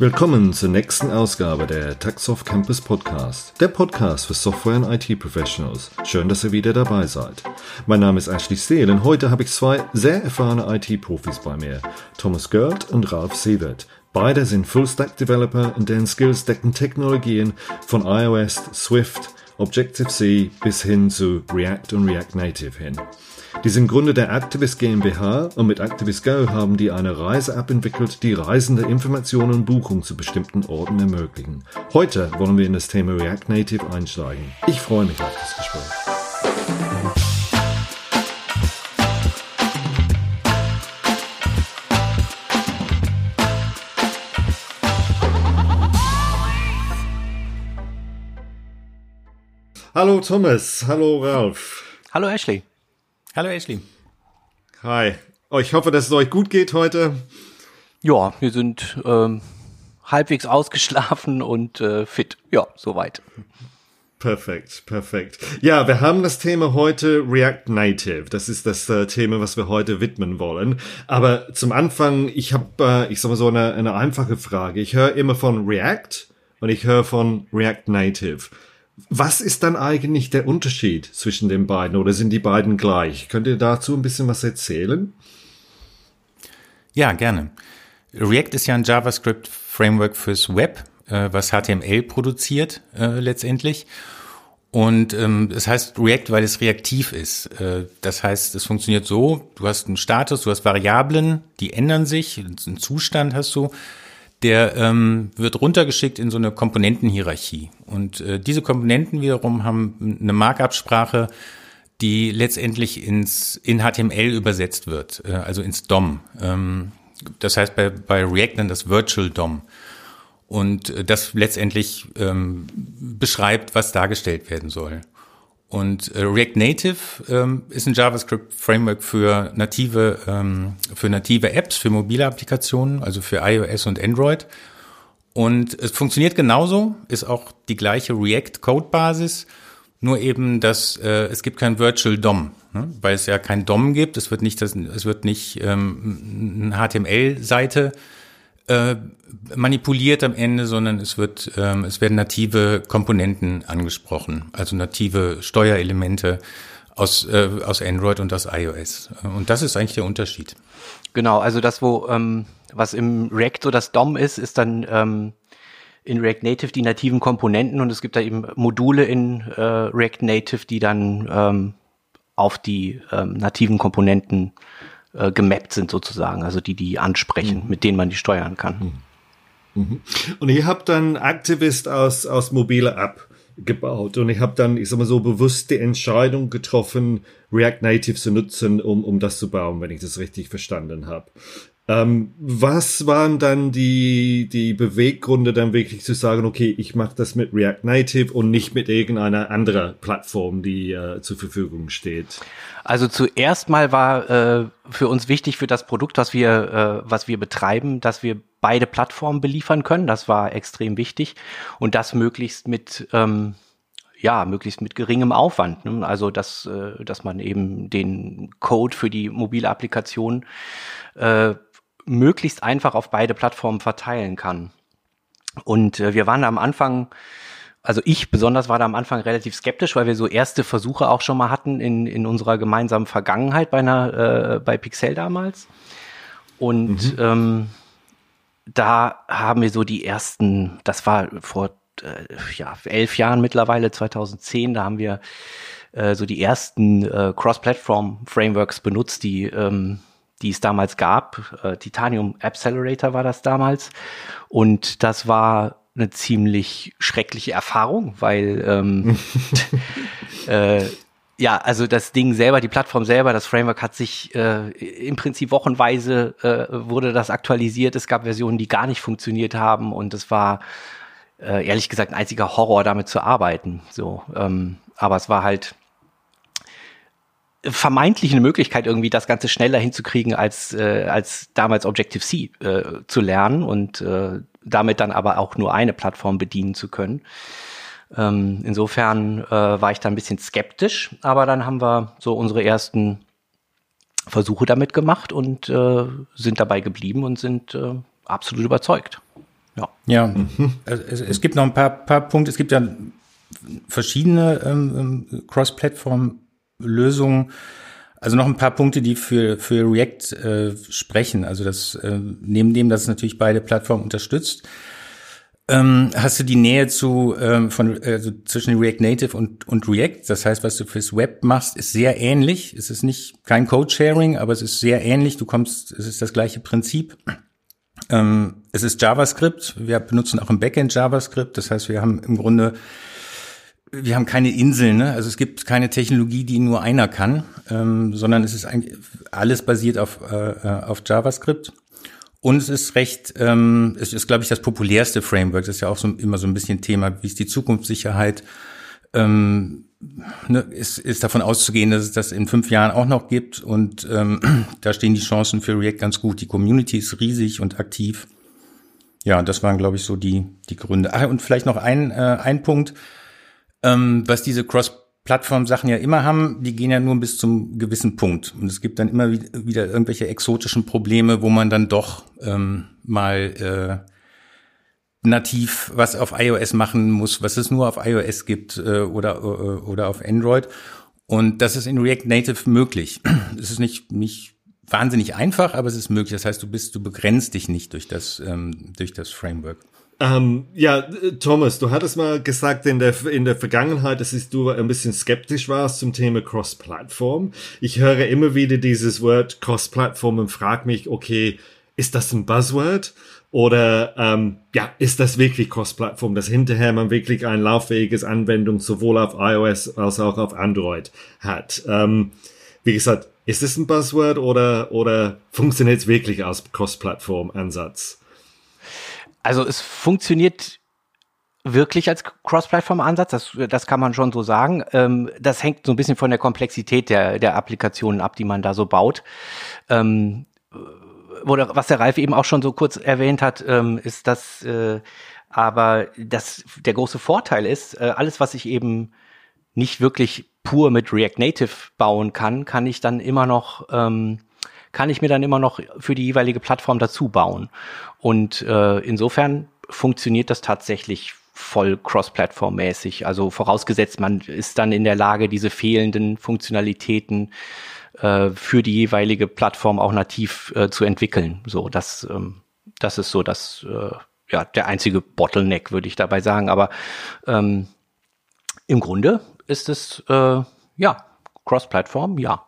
Willkommen zur nächsten Ausgabe der Taxoff Campus Podcast, der Podcast für Software- und IT-Professionals. Schön, dass ihr wieder dabei seid. Mein Name ist Ashley Steele und heute habe ich zwei sehr erfahrene IT-Profis bei mir, Thomas Gerd und Ralf Sievert. Beide sind Full-Stack-Developer und deren Skills decken Technologien von iOS, Swift, Objective-C bis hin zu React und React Native hin. Die sind Gründer der Activist GmbH und mit Activist Go haben die eine Reise-App entwickelt, die Reisende Informationen und Buchungen zu bestimmten Orten ermöglichen. Heute wollen wir in das Thema React Native einsteigen. Ich freue mich auf das Gespräch. Hallo Thomas, hallo Ralf. Hallo Ashley. Hallo Ashley. Hi. Oh, ich hoffe, dass es euch gut geht heute. Ja, wir sind ähm, halbwegs ausgeschlafen und äh, fit. Ja, soweit. Perfekt, perfekt. Ja, wir haben das Thema heute React Native. Das ist das äh, Thema, was wir heute widmen wollen. Aber zum Anfang, ich habe, äh, ich sag mal so eine, eine einfache Frage. Ich höre immer von React und ich höre von React Native. Was ist dann eigentlich der Unterschied zwischen den beiden oder sind die beiden gleich? Könnt ihr dazu ein bisschen was erzählen? Ja, gerne. React ist ja ein JavaScript-Framework fürs Web, äh, was HTML produziert äh, letztendlich. Und ähm, es heißt React, weil es reaktiv ist. Äh, das heißt, es funktioniert so, du hast einen Status, du hast Variablen, die ändern sich, einen Zustand hast du der ähm, wird runtergeschickt in so eine Komponentenhierarchie. Und äh, diese Komponenten wiederum haben eine Markup-Sprache, die letztendlich ins in HTML übersetzt wird, äh, also ins DOM. Ähm, das heißt bei, bei React dann das Virtual DOM. Und äh, das letztendlich ähm, beschreibt, was dargestellt werden soll. Und äh, React Native ähm, ist ein JavaScript-Framework für native, ähm, für native Apps, für mobile Applikationen, also für iOS und Android. Und es funktioniert genauso, ist auch die gleiche React-Code-Basis, nur eben, dass äh, es gibt kein Virtual DOM, ne? weil es ja kein DOM gibt. Es wird nicht, das, es wird nicht ähm, eine HTML-Seite äh, manipuliert am Ende, sondern es wird, ähm, es werden native Komponenten angesprochen, also native Steuerelemente aus, äh, aus Android und aus iOS. Und das ist eigentlich der Unterschied. Genau, also das, wo, ähm, was im React so das DOM ist, ist dann ähm, in React Native die nativen Komponenten und es gibt da eben Module in äh, React Native, die dann ähm, auf die ähm, nativen Komponenten äh, gemappt sind sozusagen, also die die ansprechen, mhm. mit denen man die steuern kann. Mhm. mhm. Und ihr habt dann Activist aus, aus mobiler App gebaut und ich habe dann, ich sag mal so, bewusst die Entscheidung getroffen, React Native zu nutzen, um, um das zu bauen, wenn ich das richtig verstanden habe. Ähm, was waren dann die, die Beweggründe, dann wirklich zu sagen, okay, ich mache das mit React Native und nicht mit irgendeiner anderen Plattform, die äh, zur Verfügung steht? Also zuerst mal war äh, für uns wichtig für das Produkt, was wir, äh, was wir betreiben, dass wir beide Plattformen beliefern können. Das war extrem wichtig und das möglichst mit ähm, ja, möglichst mit geringem Aufwand. Ne? Also, dass, äh, dass man eben den Code für die mobile Applikation äh, möglichst einfach auf beide Plattformen verteilen kann. Und äh, wir waren am Anfang, also ich besonders war da am Anfang relativ skeptisch, weil wir so erste Versuche auch schon mal hatten in, in unserer gemeinsamen Vergangenheit bei einer, äh, bei Pixel damals. Und mhm. ähm, da haben wir so die ersten, das war vor äh, ja, elf Jahren mittlerweile, 2010, da haben wir äh, so die ersten äh, Cross-Platform-Frameworks benutzt, die ähm, die es damals gab. Äh, Titanium Accelerator war das damals. Und das war eine ziemlich schreckliche Erfahrung, weil ähm, äh, ja, also das Ding selber, die Plattform selber, das Framework hat sich äh, im Prinzip wochenweise äh, wurde das aktualisiert. Es gab Versionen, die gar nicht funktioniert haben und es war äh, ehrlich gesagt ein einziger Horror, damit zu arbeiten. So, ähm, aber es war halt vermeintlich eine Möglichkeit, irgendwie das Ganze schneller hinzukriegen, als, äh, als damals Objective-C äh, zu lernen und äh, damit dann aber auch nur eine Plattform bedienen zu können. Ähm, insofern äh, war ich da ein bisschen skeptisch, aber dann haben wir so unsere ersten Versuche damit gemacht und äh, sind dabei geblieben und sind äh, absolut überzeugt. Ja, ja mhm. also es, es, gibt noch ein paar, paar Punkte. Es gibt ja verschiedene ähm, ähm Cross-Plattform-Lösungen. Also noch ein paar Punkte, die für, für React äh, sprechen. Also das äh, neben dem, dass es natürlich beide Plattformen unterstützt, ähm, hast du die Nähe zu ähm, von also zwischen React Native und und React. Das heißt, was du fürs Web machst, ist sehr ähnlich. Es ist nicht kein Code Sharing, aber es ist sehr ähnlich. Du kommst, es ist das gleiche Prinzip. Ähm, es ist JavaScript. Wir benutzen auch im Backend JavaScript. Das heißt, wir haben im Grunde wir haben keine Inseln, ne? also es gibt keine Technologie, die nur einer kann, ähm, sondern es ist eigentlich alles basiert auf, äh, äh, auf JavaScript. Und es ist recht, ähm, es ist, glaube ich, das populärste Framework. Das ist ja auch so, immer so ein bisschen Thema, wie ist die Zukunftssicherheit. Ähm, ne, ist, ist davon auszugehen, dass es das in fünf Jahren auch noch gibt. Und ähm, da stehen die Chancen für React ganz gut. Die Community ist riesig und aktiv. Ja, das waren, glaube ich, so die, die Gründe. Ah, und vielleicht noch ein, äh, ein Punkt ähm, was diese Cross-Plattform-Sachen ja immer haben, die gehen ja nur bis zum gewissen Punkt. Und es gibt dann immer wieder irgendwelche exotischen Probleme, wo man dann doch ähm, mal äh, nativ was auf iOS machen muss, was es nur auf iOS gibt äh, oder, äh, oder auf Android. Und das ist in React Native möglich. Es ist nicht, nicht wahnsinnig einfach, aber es ist möglich. Das heißt, du bist, du begrenzt dich nicht durch das, ähm, durch das Framework. Ähm, ja, Thomas, du hattest mal gesagt in der, in der Vergangenheit, dass du ein bisschen skeptisch warst zum Thema Cross-Plattform. Ich höre immer wieder dieses Wort Cross-Plattform und frage mich, okay, ist das ein Buzzword? Oder ähm, ja, ist das wirklich Cross-Plattform, dass hinterher man wirklich ein lauffähiges Anwendung sowohl auf iOS als auch auf Android hat? Ähm, wie gesagt, ist es ein Buzzword oder, oder funktioniert es wirklich als Cross-Plattform-Ansatz? Also es funktioniert wirklich als Cross-Plattform-Ansatz, das, das kann man schon so sagen. Ähm, das hängt so ein bisschen von der Komplexität der, der Applikationen ab, die man da so baut. Ähm, oder was der Ralf eben auch schon so kurz erwähnt hat, ähm, ist, dass äh, aber das, der große Vorteil ist, äh, alles, was ich eben nicht wirklich pur mit React Native bauen kann, kann ich dann immer noch ähm, kann ich mir dann immer noch für die jeweilige Plattform dazu bauen. Und äh, insofern funktioniert das tatsächlich voll cross-plattform-mäßig. Also vorausgesetzt, man ist dann in der Lage, diese fehlenden Funktionalitäten äh, für die jeweilige Plattform auch nativ äh, zu entwickeln. So, das, ähm, das ist so das, äh, ja, der einzige Bottleneck, würde ich dabei sagen. Aber ähm, im Grunde ist es, äh, ja, Cross-Plattform, ja.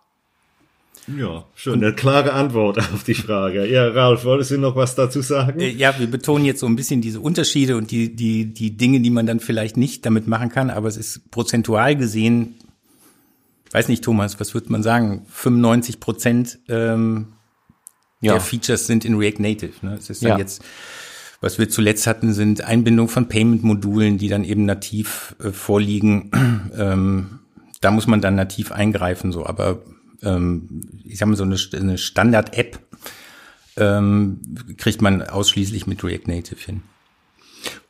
Ja, schon eine klare Antwort auf die Frage. Ja, Ralf, wolltest du noch was dazu sagen? Äh, ja, wir betonen jetzt so ein bisschen diese Unterschiede und die, die, die Dinge, die man dann vielleicht nicht damit machen kann, aber es ist prozentual gesehen, weiß nicht, Thomas, was würde man sagen? 95 Prozent ähm, ja. der Features sind in React Native. Ne? Es ist dann ja. jetzt, was wir zuletzt hatten, sind Einbindung von Payment-Modulen, die dann eben nativ äh, vorliegen. ähm, da muss man dann nativ eingreifen, so, aber ähm, ich sag mal, so eine, eine Standard-App ähm, kriegt man ausschließlich mit React Native hin.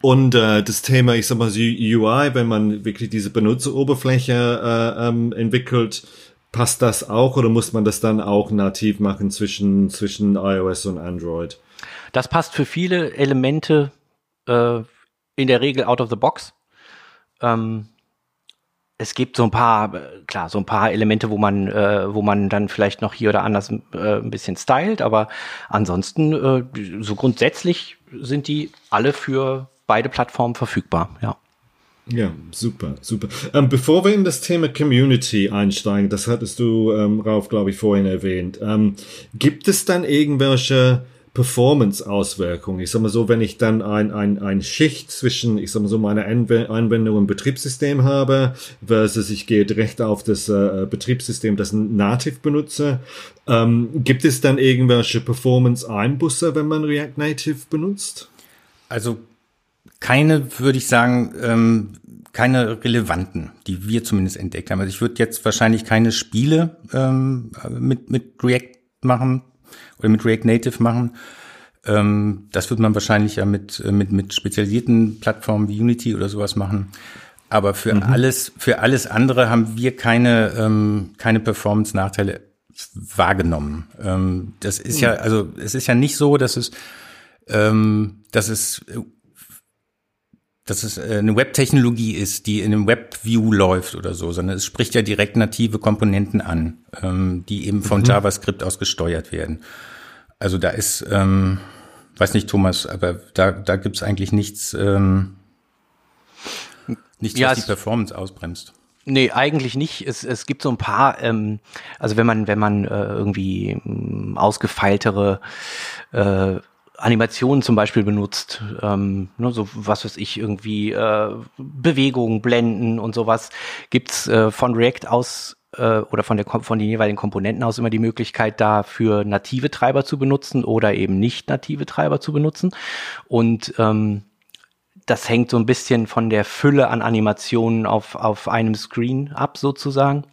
Und äh, das Thema, ich sag mal, UI, wenn man wirklich diese Benutzeroberfläche äh, ähm, entwickelt, passt das auch oder muss man das dann auch nativ machen zwischen, zwischen iOS und Android? Das passt für viele Elemente äh, in der Regel out of the box. Ähm, es gibt so ein paar, klar, so ein paar Elemente, wo man, äh, wo man dann vielleicht noch hier oder anders äh, ein bisschen stylt, aber ansonsten, äh, so grundsätzlich sind die alle für beide Plattformen verfügbar, ja. Ja, super, super. Ähm, bevor wir in das Thema Community einsteigen, das hattest du, ähm, Rauf, glaube ich, vorhin erwähnt, ähm, gibt es dann irgendwelche Performance-Auswirkungen. Ich sag mal so, wenn ich dann ein, ein, ein Schicht zwischen, ich sag mal so, meiner Anwendung im Betriebssystem habe, versus ich gehe direkt auf das äh, Betriebssystem, das Native benutze, ähm, gibt es dann irgendwelche Performance-Einbusse, wenn man React Native benutzt? Also keine, würde ich sagen, ähm, keine relevanten, die wir zumindest entdeckt haben. Also ich würde jetzt wahrscheinlich keine Spiele ähm, mit, mit React machen, oder mit React Native machen. Ähm, das wird man wahrscheinlich ja mit, äh, mit, mit spezialisierten Plattformen wie Unity oder sowas machen. Aber für mhm. alles, für alles andere haben wir keine, ähm, keine Performance-Nachteile wahrgenommen. Ähm, das ist mhm. ja, also es ist ja nicht so, dass es ähm, dass es dass es äh, eine Web-Technologie ist, die in einem Web-View läuft oder so, sondern es spricht ja direkt native Komponenten an, ähm, die eben von mhm. JavaScript aus gesteuert werden. Also da ist, ähm, weiß nicht, Thomas, aber da, da gibt's eigentlich nichts, ähm, nichts, ja, was die Performance ausbremst. Nee, eigentlich nicht. Es, es gibt so ein paar, ähm, also wenn man, wenn man äh, irgendwie ähm, ausgefeiltere äh, Animationen zum Beispiel benutzt, ähm, ne, so was weiß ich, irgendwie äh, Bewegungen, Blenden und sowas, gibt's äh, von React aus äh, oder von, der, von den jeweiligen Komponenten aus immer die Möglichkeit, dafür native Treiber zu benutzen oder eben nicht native Treiber zu benutzen. Und ähm, das hängt so ein bisschen von der Fülle an Animationen auf, auf einem Screen ab, sozusagen.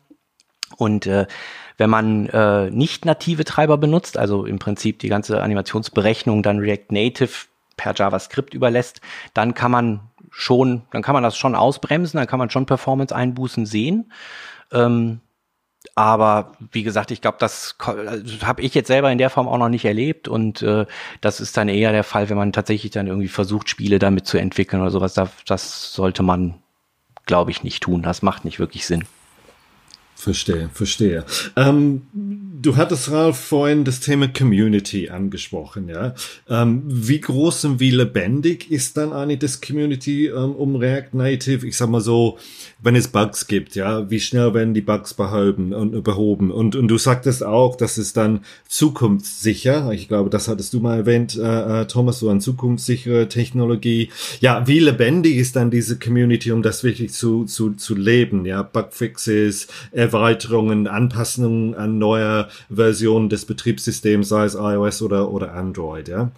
Und äh, wenn man äh, nicht native Treiber benutzt, also im Prinzip die ganze Animationsberechnung dann React Native per JavaScript überlässt, dann kann man schon, dann kann man das schon ausbremsen, dann kann man schon Performance-Einbußen sehen. Ähm, aber wie gesagt, ich glaube, das also, habe ich jetzt selber in der Form auch noch nicht erlebt und äh, das ist dann eher der Fall, wenn man tatsächlich dann irgendwie versucht, Spiele damit zu entwickeln oder sowas. Das, das sollte man, glaube ich, nicht tun. Das macht nicht wirklich Sinn. Verstehe, verstehe. Ähm, du hattest, Ralf, vorhin das Thema Community angesprochen, ja. Ähm, wie groß und wie lebendig ist dann eigentlich das Community ähm, um React Native? Ich sag mal so, wenn es Bugs gibt, ja, wie schnell werden die Bugs behoben und behoben? Und, und du sagtest auch, dass es dann zukunftssicher, ich glaube, das hattest du mal erwähnt, äh, äh, Thomas, so eine zukunftssichere Technologie. Ja, wie lebendig ist dann diese Community, um das wirklich zu, zu, zu leben, ja? Bugfixes, Erweiterungen, Anpassungen an neue Versionen des Betriebssystems, sei es iOS oder, oder Android, ja.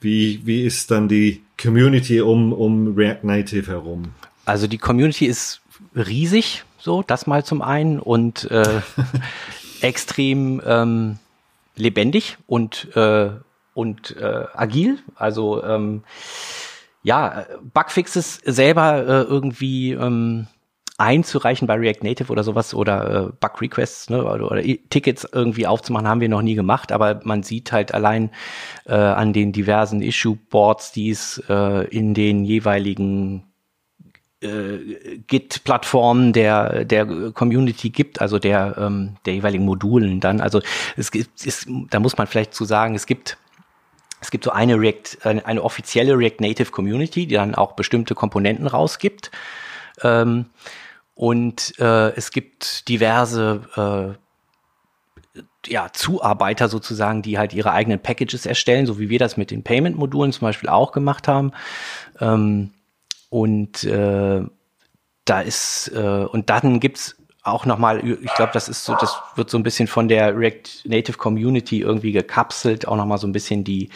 Wie, wie ist dann die Community um, um React Native herum? Also die Community ist riesig, so, das mal zum einen und äh, extrem ähm, lebendig und, äh, und äh, agil. Also ähm, ja, Bugfixes selber äh, irgendwie ähm, einzureichen bei React Native oder sowas oder äh, Bug Requests ne, oder, oder Tickets irgendwie aufzumachen, haben wir noch nie gemacht, aber man sieht halt allein äh, an den diversen Issue Boards, die es äh, in den jeweiligen äh, Git-Plattformen der, der Community gibt, also der, ähm, der jeweiligen Modulen dann. Also es gibt, ist, da muss man vielleicht zu sagen, es gibt es gibt so eine React, eine, offizielle React Native Community, die dann auch bestimmte Komponenten rausgibt. Ähm, und äh, es gibt diverse äh, ja, Zuarbeiter sozusagen, die halt ihre eigenen Packages erstellen, so wie wir das mit den Payment-Modulen zum Beispiel auch gemacht haben. Ähm, und äh, da ist, äh, und dann gibt's auch nochmal, ich glaube, das ist so, das wird so ein bisschen von der React Native Community irgendwie gekapselt, auch nochmal so ein bisschen die,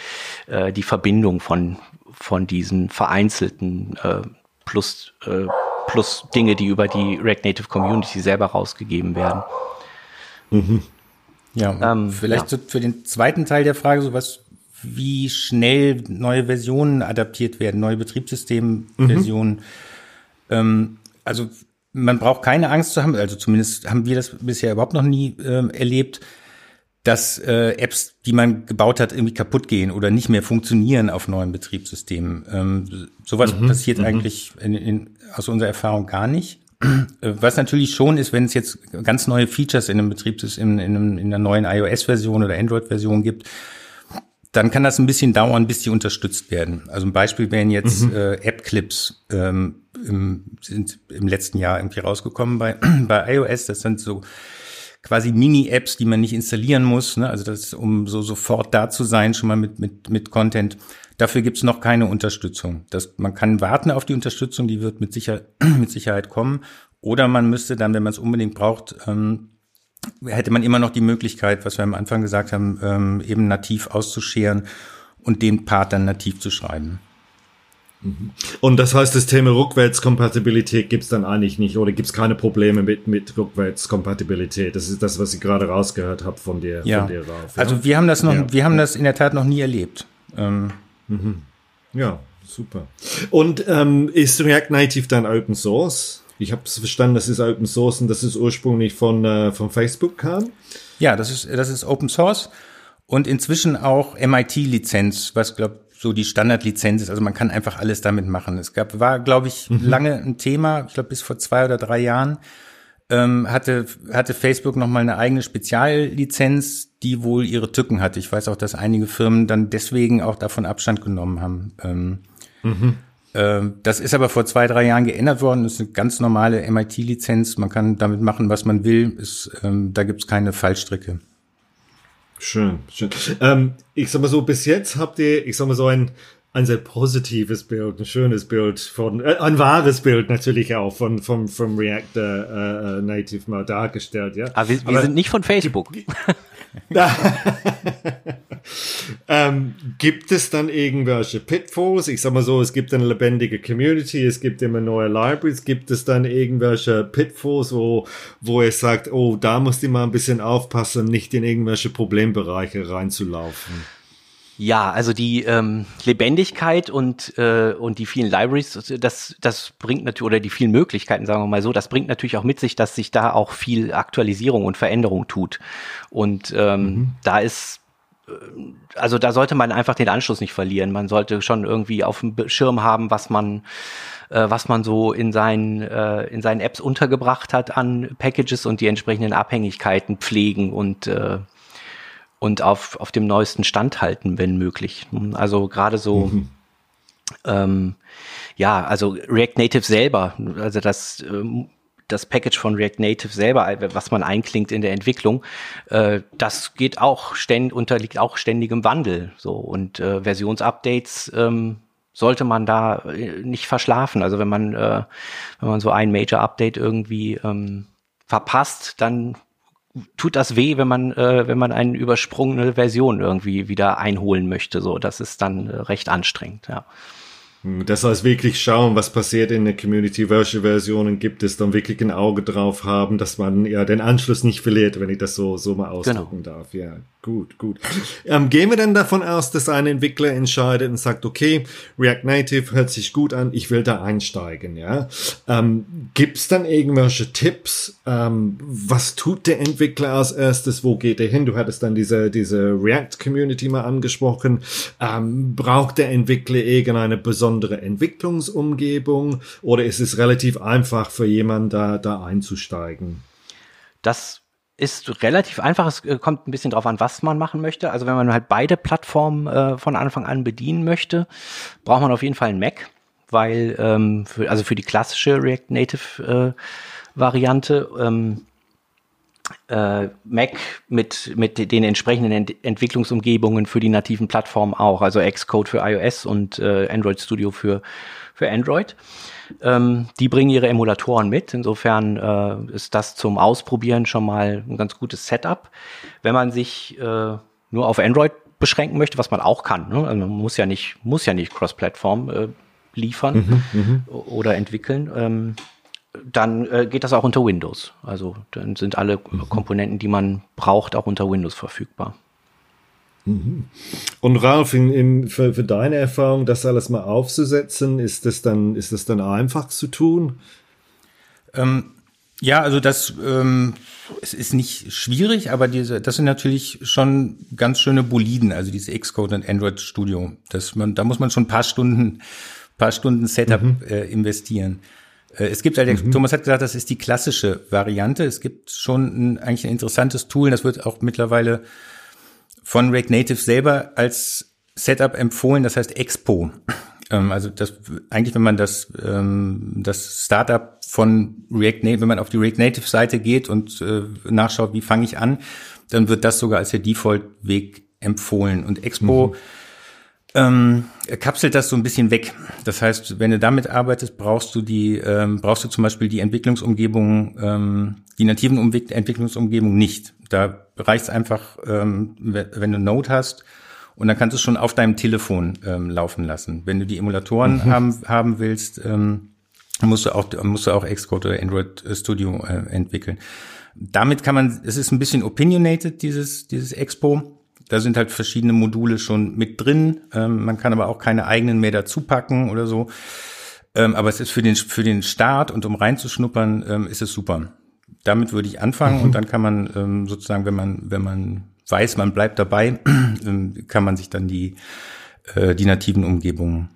äh, die Verbindung von, von diesen vereinzelten äh, plus äh, plus Dinge, die über die React Native Community selber rausgegeben werden. Mhm. Ja, ähm, vielleicht ja. Für den zweiten Teil der Frage, so was, wie schnell neue Versionen adaptiert werden, neue Betriebssystemversionen. Mhm. Ähm, also man braucht keine Angst zu haben, also zumindest haben wir das bisher überhaupt noch nie ähm, erlebt, dass äh, Apps, die man gebaut hat, irgendwie kaputt gehen oder nicht mehr funktionieren auf neuen Betriebssystemen. Ähm, sowas mhm, passiert mhm. eigentlich in, in, aus unserer Erfahrung gar nicht. Äh, was natürlich schon ist, wenn es jetzt ganz neue Features in einem Betriebssystem, in, in, in einer neuen iOS-Version oder Android-Version gibt, dann kann das ein bisschen dauern, bis die unterstützt werden. Also ein Beispiel wären jetzt mhm. äh, App-Clips ähm, im, sind im letzten Jahr irgendwie rausgekommen bei, bei iOS. Das sind so quasi Mini-Apps, die man nicht installieren muss. Ne? Also das, um so sofort da zu sein, schon mal mit, mit, mit Content. Dafür gibt's noch keine Unterstützung. Das, man kann warten auf die Unterstützung, die wird mit, Sicher mit Sicherheit kommen. Oder man müsste dann, wenn man es unbedingt braucht, ähm, hätte man immer noch die Möglichkeit, was wir am Anfang gesagt haben, ähm, eben nativ auszuscheren und den Part dann nativ zu schreiben. Mhm. Und das heißt, das Thema Rückwärtskompatibilität gibt es dann eigentlich nicht oder gibt es keine Probleme mit, mit Rückwärtskompatibilität? Das ist das, was ich gerade rausgehört habe von dir, ja. von dir, Ralf. Ja? Also wir haben das noch, ja. wir haben das in der Tat noch nie erlebt. Ähm. Mhm. Ja, super. Und ähm, ist React Native dann Open Source? Ich habe verstanden, das ist Open Source und das ist ursprünglich von, äh, von Facebook kam. Ja, das ist, das ist Open Source und inzwischen auch MIT-Lizenz, was glaube so die Standardlizenz ist. Also man kann einfach alles damit machen. Es gab, war, glaube ich, mhm. lange ein Thema, ich glaube bis vor zwei oder drei Jahren, ähm, hatte, hatte Facebook nochmal eine eigene Speziallizenz, die wohl ihre Tücken hatte. Ich weiß auch, dass einige Firmen dann deswegen auch davon Abstand genommen haben. Ähm, mhm. Ähm, das ist aber vor zwei, drei Jahren geändert worden. Das ist eine ganz normale MIT-Lizenz. Man kann damit machen, was man will. Ist, ähm, da gibt's keine Fallstricke. Schön, schön. Ähm, ich sag mal so, bis jetzt habt ihr, ich sag mal so ein, ein sehr positives Bild, ein schönes Bild von, äh, ein wahres Bild natürlich auch von, vom, vom Reactor äh, äh Native mal dargestellt, ja. Aber wir, wir Aber, sind nicht von Facebook. ähm, gibt es dann irgendwelche Pitfalls? Ich sag mal so, es gibt eine lebendige Community, es gibt immer neue Libraries. Gibt es dann irgendwelche Pitfalls, wo, wo ihr sagt, oh, da musst ihr mal ein bisschen aufpassen, nicht in irgendwelche Problembereiche reinzulaufen? Ja, also die ähm, Lebendigkeit und, äh, und die vielen Libraries, das, das bringt natürlich, oder die vielen Möglichkeiten, sagen wir mal so, das bringt natürlich auch mit sich, dass sich da auch viel Aktualisierung und Veränderung tut. Und ähm, mhm. da ist, äh, also da sollte man einfach den Anschluss nicht verlieren. Man sollte schon irgendwie auf dem Schirm haben, was man äh, was man so in seinen, äh, in seinen Apps untergebracht hat an Packages und die entsprechenden Abhängigkeiten pflegen und äh, und auf, auf dem neuesten Stand halten, wenn möglich. Also gerade so, mhm. ähm, ja, also React Native selber, also das, ähm, das Package von React Native selber, was man einklingt in der Entwicklung, äh, das geht auch ständ, unterliegt auch ständigem Wandel. So und äh, Versionsupdates ähm, sollte man da äh, nicht verschlafen. Also wenn man, äh, wenn man so ein Major Update irgendwie ähm, verpasst, dann tut das weh, wenn man, äh, wenn man eine übersprungene Version irgendwie wieder einholen möchte. So, das ist dann äh, recht anstrengend, ja. Das heißt wirklich schauen, was passiert in der Community, welche Versionen gibt es, dann wirklich ein Auge drauf haben, dass man ja den Anschluss nicht verliert, wenn ich das so, so mal ausdrücken genau. darf. Ja, gut, gut. Ähm, gehen wir denn davon aus, dass ein Entwickler entscheidet und sagt, okay, React Native hört sich gut an, ich will da einsteigen, ja. Ähm, gibt's dann irgendwelche Tipps? Ähm, was tut der Entwickler als erstes? Wo geht er hin? Du hattest dann diese, diese React Community mal angesprochen. Ähm, braucht der Entwickler irgendeine besondere besondere Entwicklungsumgebung oder ist es relativ einfach für jemanden da, da einzusteigen? Das ist relativ einfach. Es äh, kommt ein bisschen drauf an, was man machen möchte. Also wenn man halt beide Plattformen äh, von Anfang an bedienen möchte, braucht man auf jeden Fall einen Mac, weil ähm, für, also für die klassische React Native äh, Variante ähm, äh, Mac mit, mit den entsprechenden Ent Entwicklungsumgebungen für die nativen Plattformen auch, also Xcode für iOS und äh, Android Studio für, für Android. Ähm, die bringen ihre Emulatoren mit, insofern äh, ist das zum Ausprobieren schon mal ein ganz gutes Setup. Wenn man sich äh, nur auf Android beschränken möchte, was man auch kann, ne? also man muss ja nicht, muss ja nicht Cross-Plattform äh, liefern mhm, mhm. oder entwickeln. Ähm, dann äh, geht das auch unter Windows. Also dann sind alle mhm. Komponenten, die man braucht, auch unter Windows verfügbar. Mhm. Und Ralf, in, in, für, für, deine Erfahrung, das alles mal aufzusetzen, ist das dann, ist das dann einfach zu tun? Ähm, ja, also das ähm, es ist nicht schwierig, aber diese, das sind natürlich schon ganz schöne Boliden, also diese Xcode und Android Studio. Das man, da muss man schon ein paar Stunden, paar Stunden Setup mhm. äh, investieren. Äh, es gibt allerdings, mhm. Thomas hat gesagt, das ist die klassische Variante. Es gibt schon ein, eigentlich ein interessantes Tool, das wird auch mittlerweile von React Native selber als Setup empfohlen, das heißt Expo. Ähm, also das eigentlich, wenn man das ähm, das Startup von React Native, wenn man auf die React Native Seite geht und äh, nachschaut, wie fange ich an, dann wird das sogar als der Default Weg empfohlen. Und Expo mhm ähm, kapselt das so ein bisschen weg. Das heißt, wenn du damit arbeitest, brauchst du die, ähm, brauchst du zum Beispiel die Entwicklungsumgebung, ähm, die nativen Umwe Entwicklungsumgebung nicht. Da reicht es einfach, ähm, wenn du Node hast und dann kannst du es schon auf deinem Telefon ähm, laufen lassen. Wenn du die Emulatoren mhm. haben, haben willst, ähm, musst du auch musst du auch Xcode oder Android Studio äh, entwickeln. Damit kann man, es ist ein bisschen opinionated dieses dieses Expo da sind halt verschiedene Module schon mit drin. Ähm, man kann aber auch keine eigenen mehr dazu packen oder so. Ähm, aber es ist für den, für den Start und um reinzuschnuppern, ähm, ist es super. Damit würde ich anfangen mhm. und dann kann man ähm, sozusagen, wenn man, wenn man weiß, man bleibt dabei, ähm, kann man sich dann die äh, die nativen Umgebungen.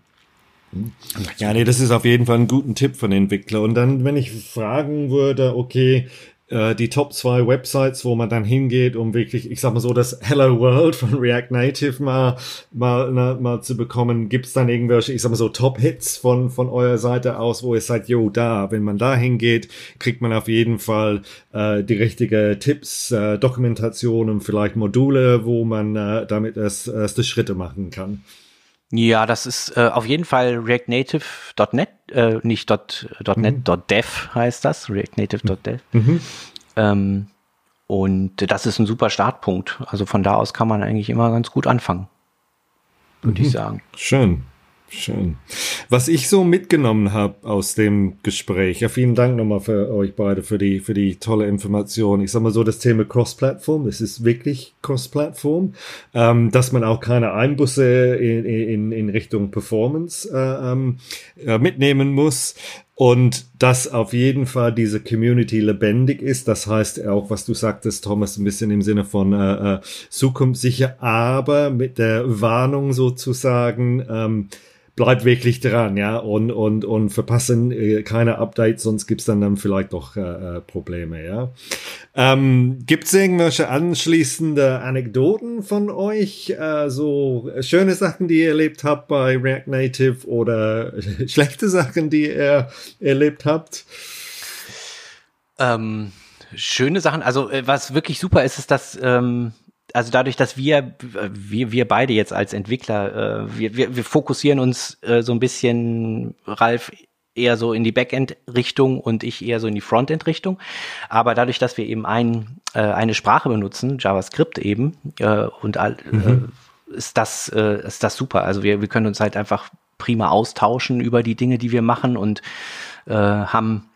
Ja, nee, das ist auf jeden Fall ein guter Tipp von Entwickler. Und dann, wenn ich fragen würde, okay, äh, die Top zwei Websites, wo man dann hingeht, um wirklich, ich sag mal so, das Hello World von React Native mal, mal, na, mal zu bekommen. Gibt's dann irgendwelche, ich sag mal so, Top-Hits von, von eurer Seite aus, wo ihr seid, jo, da, wenn man da hingeht, kriegt man auf jeden Fall äh, die richtige Tipps, äh, Dokumentationen, vielleicht Module, wo man äh, damit erst, erste Schritte machen kann. Ja, das ist äh, auf jeden Fall React Native.net, äh, nicht dot, .net, mhm. .dev heißt das, React Native.dev. Mhm. Ähm, und das ist ein super Startpunkt. Also von da aus kann man eigentlich immer ganz gut anfangen, würde mhm. ich sagen. Schön. Schön. Was ich so mitgenommen habe aus dem Gespräch, ja, vielen Dank nochmal für euch beide für die, für die tolle Information. Ich sag mal so, das Thema Cross-Plattform, es ist wirklich Cross-Plattform, ähm, dass man auch keine Einbusse in, in, in Richtung Performance äh, ähm, äh, mitnehmen muss. Und dass auf jeden Fall diese Community lebendig ist, das heißt auch, was du sagtest, Thomas, ein bisschen im Sinne von äh, äh, zukunftssicher, aber mit der Warnung sozusagen, ähm, bleibt wirklich dran, ja, und, und, und verpassen äh, keine Updates, sonst gibt's dann, dann vielleicht doch äh, äh Probleme, ja. Ähm, gibt's irgendwelche anschließende Anekdoten von euch, äh, so schöne Sachen, die ihr erlebt habt bei React Native oder schlechte Sachen, die ihr erlebt habt? Ähm, schöne Sachen, also äh, was wirklich super ist, ist, dass ähm also dadurch, dass wir, wir, wir beide jetzt als Entwickler, äh, wir, wir, wir fokussieren uns äh, so ein bisschen, Ralf, eher so in die Backend-Richtung und ich eher so in die Frontend-Richtung. Aber dadurch, dass wir eben ein, äh, eine Sprache benutzen, JavaScript eben, äh, und all, mhm. äh, ist das, äh, ist das super. Also wir, wir können uns halt einfach prima austauschen über die Dinge, die wir machen und äh, haben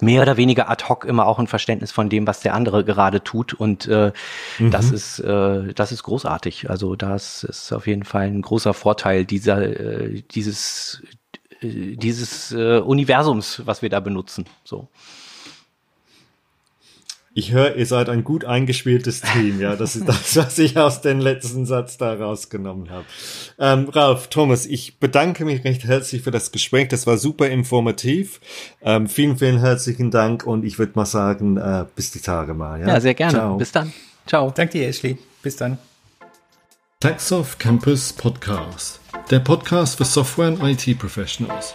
mehr oder weniger ad hoc immer auch ein Verständnis von dem, was der andere gerade tut. Und äh, mhm. das ist äh, das ist großartig. Also das ist auf jeden Fall ein großer Vorteil dieser äh, dieses äh, dieses äh, Universums, was wir da benutzen. So. Ich höre, ihr seid ein gut eingespieltes Team, ja. Das ist das, was ich aus dem letzten Satz da rausgenommen habe. Ähm, Ralf, Thomas, ich bedanke mich recht herzlich für das Gespräch. Das war super informativ. Ähm, vielen, vielen herzlichen Dank und ich würde mal sagen, äh, bis die Tage mal. Ja, ja sehr gerne. Ciao. Bis dann. Ciao. Danke dir, Ashley. Bis dann. Taxoff Campus Podcast. Der Podcast für Software und IT Professionals.